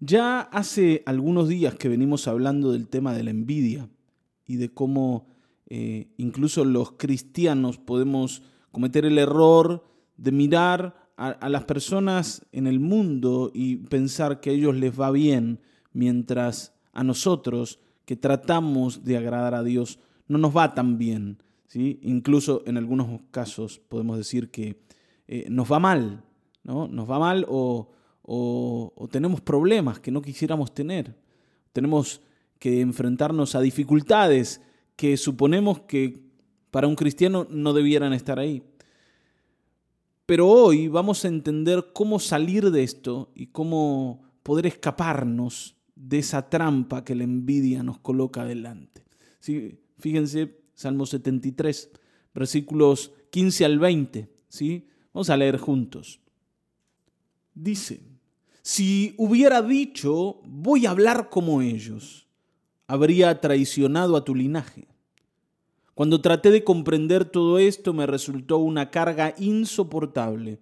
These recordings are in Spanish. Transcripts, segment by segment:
Ya hace algunos días que venimos hablando del tema de la envidia y de cómo eh, incluso los cristianos podemos cometer el error de mirar a, las personas en el mundo y pensar que a ellos les va bien, mientras a nosotros que tratamos de agradar a Dios no nos va tan bien. ¿sí? Incluso en algunos casos podemos decir que eh, nos va mal, ¿no? Nos va mal o, o, tenemos problemas que no quisiéramos tener. Tenemos que enfrentarnos a dificultades que suponemos que para un cristiano no debieran estar ahí. Pero hoy vamos a entender cómo salir de esto y cómo poder escaparnos de esa trampa que la envidia nos coloca delante. ¿Sí? Fíjense, Salmo 73, versículos 15 al 20. ¿sí? Vamos a leer juntos. Dice, si hubiera dicho, voy a hablar como ellos, habría traicionado a tu linaje. Cuando traté de comprender todo esto me resultó una carga insoportable,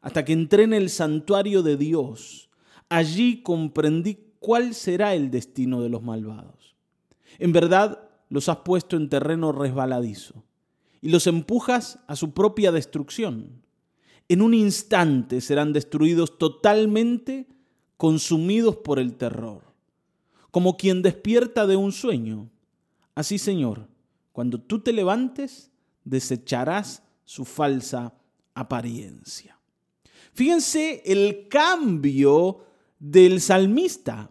hasta que entré en el santuario de Dios. Allí comprendí cuál será el destino de los malvados. En verdad, los has puesto en terreno resbaladizo y los empujas a su propia destrucción en un instante serán destruidos totalmente, consumidos por el terror, como quien despierta de un sueño. Así, Señor, cuando tú te levantes, desecharás su falsa apariencia. Fíjense el cambio del salmista.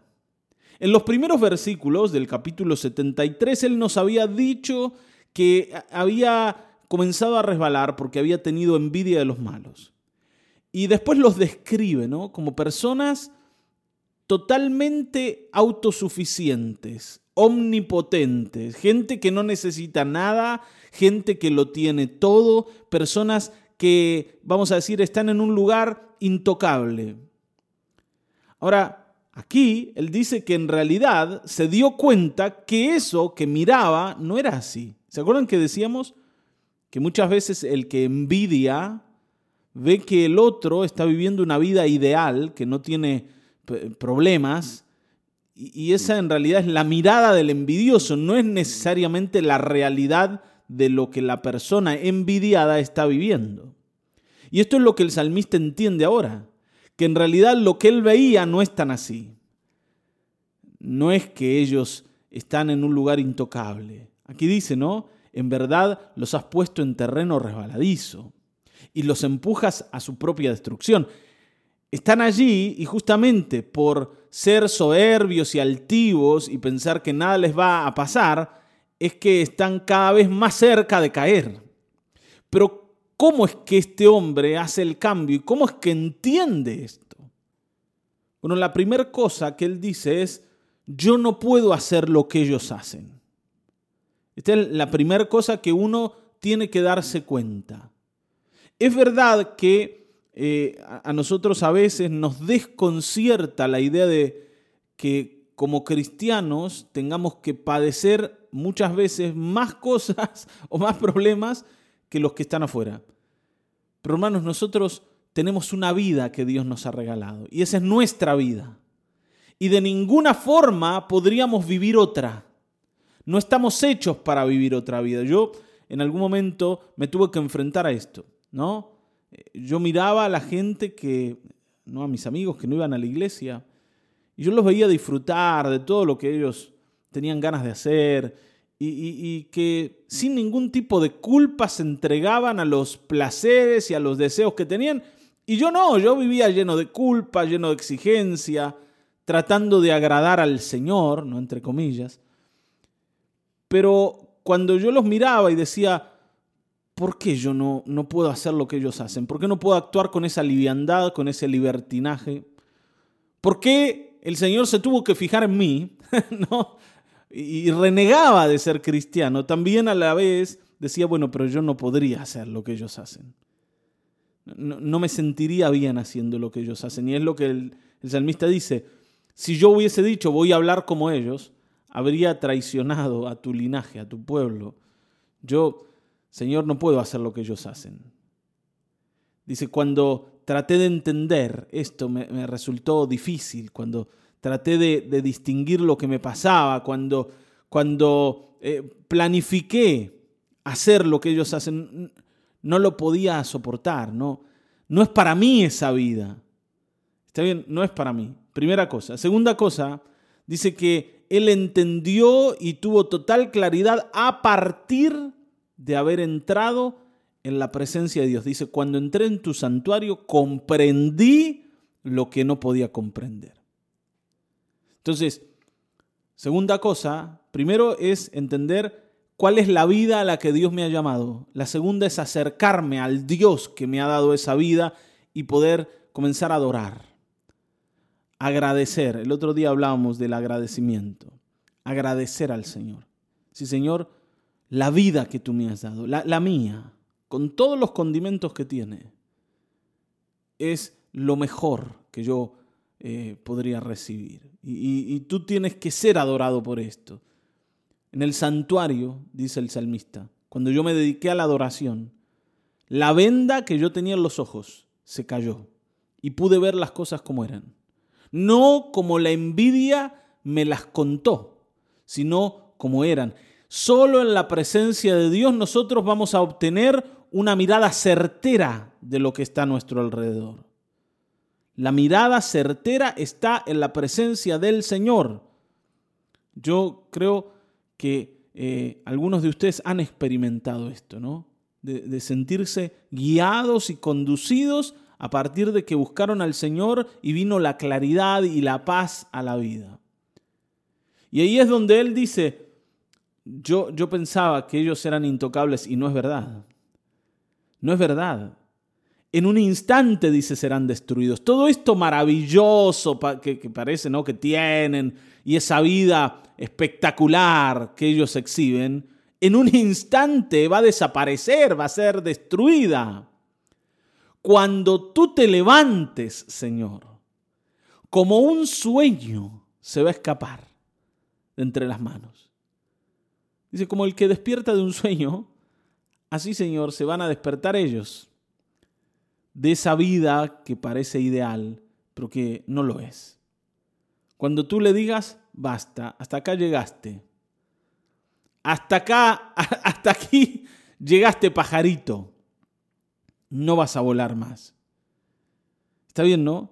En los primeros versículos del capítulo 73, él nos había dicho que había comenzado a resbalar porque había tenido envidia de los malos. Y después los describe ¿no? como personas totalmente autosuficientes, omnipotentes, gente que no necesita nada, gente que lo tiene todo, personas que, vamos a decir, están en un lugar intocable. Ahora, aquí él dice que en realidad se dio cuenta que eso que miraba no era así. ¿Se acuerdan que decíamos? Que muchas veces el que envidia ve que el otro está viviendo una vida ideal, que no tiene problemas, y esa en realidad es la mirada del envidioso, no es necesariamente la realidad de lo que la persona envidiada está viviendo. Y esto es lo que el salmista entiende ahora, que en realidad lo que él veía no es tan así. No es que ellos están en un lugar intocable. Aquí dice, ¿no? En verdad los has puesto en terreno resbaladizo y los empujas a su propia destrucción. Están allí y justamente por ser soberbios y altivos y pensar que nada les va a pasar, es que están cada vez más cerca de caer. Pero ¿cómo es que este hombre hace el cambio y cómo es que entiende esto? Bueno, la primera cosa que él dice es, yo no puedo hacer lo que ellos hacen. Esta es la primera cosa que uno tiene que darse cuenta. Es verdad que eh, a nosotros a veces nos desconcierta la idea de que como cristianos tengamos que padecer muchas veces más cosas o más problemas que los que están afuera. Pero hermanos, nosotros tenemos una vida que Dios nos ha regalado y esa es nuestra vida. Y de ninguna forma podríamos vivir otra. No estamos hechos para vivir otra vida. Yo en algún momento me tuve que enfrentar a esto, ¿no? Eh, yo miraba a la gente que, ¿no? A mis amigos que no iban a la iglesia, y yo los veía disfrutar de todo lo que ellos tenían ganas de hacer, y, y que sin ningún tipo de culpa se entregaban a los placeres y a los deseos que tenían. Y yo no, yo vivía lleno de culpa, lleno de exigencia, tratando de agradar al Señor, no entre comillas. Pero cuando yo los miraba y decía, ¿por qué yo no, no puedo hacer lo que ellos hacen? ¿Por qué no puedo actuar con esa liviandad, con ese libertinaje? ¿Por qué el Señor se tuvo que fijar en mí? ¿no? Y renegaba de ser cristiano. También a la vez decía, bueno, pero yo no podría hacer lo que ellos hacen. No, me sentiría bien haciendo lo que ellos hacen. Y es lo que el, el salmista dice, si yo hubiese dicho voy a hablar como ellos, habría traicionado a tu linaje, a tu pueblo. Yo, Señor, no puedo hacer lo que ellos hacen. Dice, cuando traté de entender esto me, resultó difícil, cuando traté de, distinguir lo que me pasaba, cuando, cuando eh, planifiqué hacer lo que ellos hacen, no lo podía soportar, no, no es para mí esa vida. Está bien, no es para mí. Primera cosa. Segunda cosa, dice que él entendió y tuvo total claridad a partir de haber entrado en la presencia de Dios. Dice, cuando entré en tu santuario, comprendí lo que no podía comprender. Entonces, segunda cosa, primero es entender cuál es la vida a la que Dios me ha llamado. La segunda es acercarme al Dios que me ha dado esa vida y poder comenzar a adorar. Agradecer. El otro día hablábamos del agradecimiento. Agradecer al Señor. Sí, Señor, la vida que tú me has dado, la, mía, con todos los condimentos que tiene, es lo mejor que yo eh, podría recibir. y tú tienes que ser adorado por esto. En el santuario, dice el salmista, cuando yo me dediqué a la adoración, la venda que yo tenía en los ojos se cayó y pude ver las cosas como eran. No como la envidia me las contó, sino como eran. Solo en la presencia de Dios nosotros vamos a obtener una mirada certera de lo que está a nuestro alrededor. La mirada certera está en la presencia del Señor. Yo creo que eh, algunos de ustedes han experimentado esto, ¿no? De, sentirse guiados y conducidos a partir de que buscaron al Señor y vino la claridad y la paz a la vida. Y ahí es donde Él dice, yo, yo pensaba que ellos eran intocables y no es verdad. No es verdad. En un instante, dice, serán destruidos. Todo esto maravilloso que, que parece. Que tienen y esa vida espectacular que ellos exhiben, en un instante va a desaparecer, va a ser destruida. Cuando tú te levantes, Señor, como un sueño se va a escapar de entre las manos. Dice, como el que despierta de un sueño, así, Señor, se van a despertar ellos de esa vida que parece ideal, pero que no lo es. Cuando tú le digas, basta, hasta acá llegaste. Hasta acá, hasta aquí llegaste pajarito. No vas a volar más. Está bien, ¿no?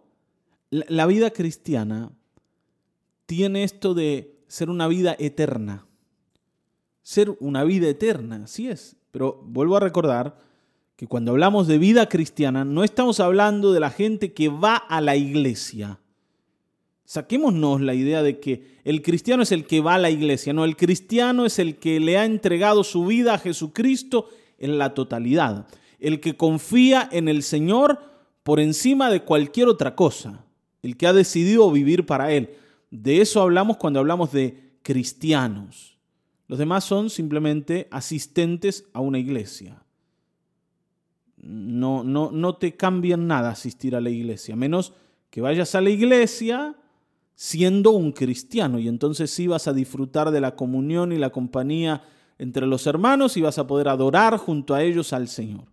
La vida cristiana tiene esto de ser una vida eterna. Ser una vida eterna, sí es. Pero vuelvo a recordar que cuando hablamos de vida cristiana no estamos hablando de la gente que va a la iglesia. Saquémonos la idea de que el cristiano es el que va a la iglesia, no, el cristiano es el que le ha entregado su vida a Jesucristo en la totalidad, el que confía en el Señor por encima de cualquier otra cosa, el que ha decidido vivir para Él. De eso hablamos cuando hablamos de cristianos. Los demás son simplemente asistentes a una iglesia. No, no, no te cambian nada asistir a la iglesia, menos que vayas a la iglesia siendo un cristiano y entonces sí vas a disfrutar de la comunión y la compañía entre los hermanos y vas a poder adorar junto a ellos al Señor.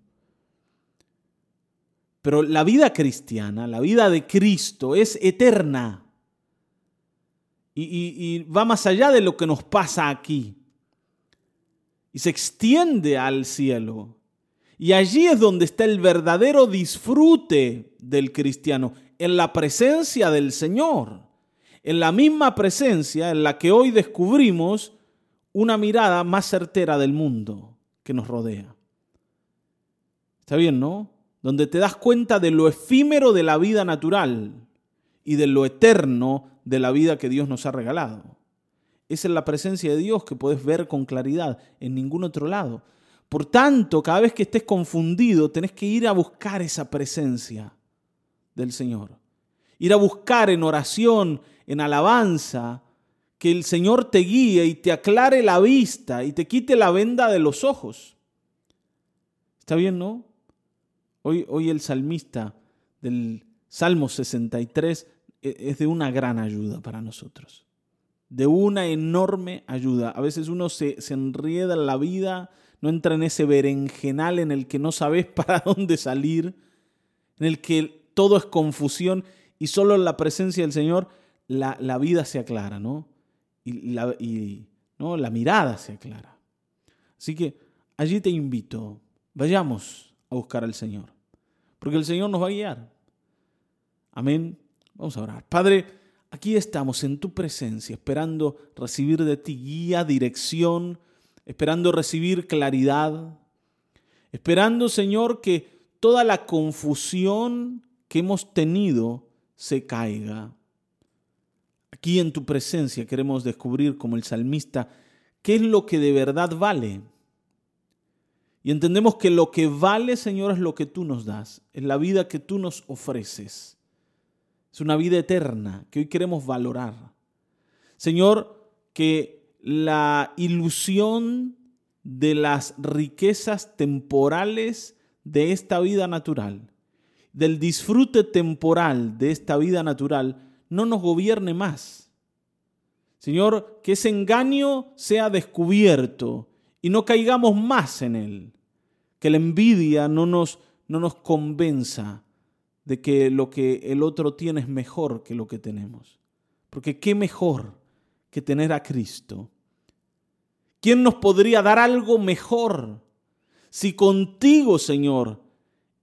Pero la vida cristiana, la vida de Cristo es eterna y, va más allá de lo que nos pasa aquí y se extiende al cielo. Y allí es donde está el verdadero disfrute del cristiano, en la presencia del Señor en la misma presencia en la que hoy descubrimos una mirada más certera del mundo que nos rodea. Está bien, ¿no? Donde te das cuenta de lo efímero de la vida natural y de lo eterno de la vida que Dios nos ha regalado. Es en la presencia de Dios que puedes ver con claridad, en ningún otro lado. Por tanto, cada vez que estés confundido, tenés que ir a buscar esa presencia del Señor. Ir a buscar en oración, en alabanza, que el Señor te guíe y te aclare la vista y te quite la venda de los ojos. ¿Está bien, no? Hoy, hoy el salmista del Salmo 63 e, es de una gran ayuda para nosotros, de una enorme ayuda. A veces uno se, se en la vida, no entra en ese berenjenal en el que no sabes para dónde salir, en el que todo es confusión y solo en la presencia del Señor la, vida se aclara, ¿no? Y, la, ¿no? la mirada se aclara. Así que allí te invito, vayamos a buscar al Señor, porque el Señor nos va a guiar. Amén. Vamos a orar. Padre, aquí estamos en tu presencia, esperando recibir de ti guía, dirección, esperando recibir claridad, esperando, Señor, que toda la confusión que hemos tenido se caiga. Aquí en tu presencia queremos descubrir como el salmista qué es lo que de verdad vale. Y entendemos que lo que vale, Señor, es lo que tú nos das, es la vida que tú nos ofreces. Es una vida eterna que hoy queremos valorar. Señor, que la ilusión de las riquezas temporales de esta vida natural, del disfrute temporal de esta vida natural, no nos gobierne más. Señor, que ese engaño sea descubierto y no caigamos más en él. Que la envidia no nos, no nos convenza de que lo que el otro tiene es mejor que lo que tenemos. Porque qué mejor que tener a Cristo. ¿Quién nos podría dar algo mejor si contigo, Señor,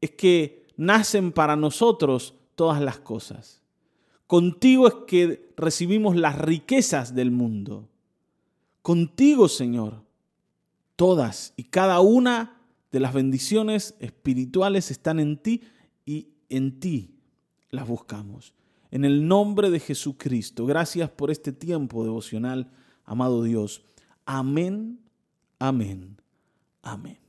es que nacen para nosotros todas las cosas? Contigo es que recibimos las riquezas del mundo. Contigo, Señor, todas y cada una de las bendiciones espirituales están en ti y en ti las buscamos. En el nombre de Jesucristo, gracias por este tiempo devocional, amado Dios. Amén, amén, amén.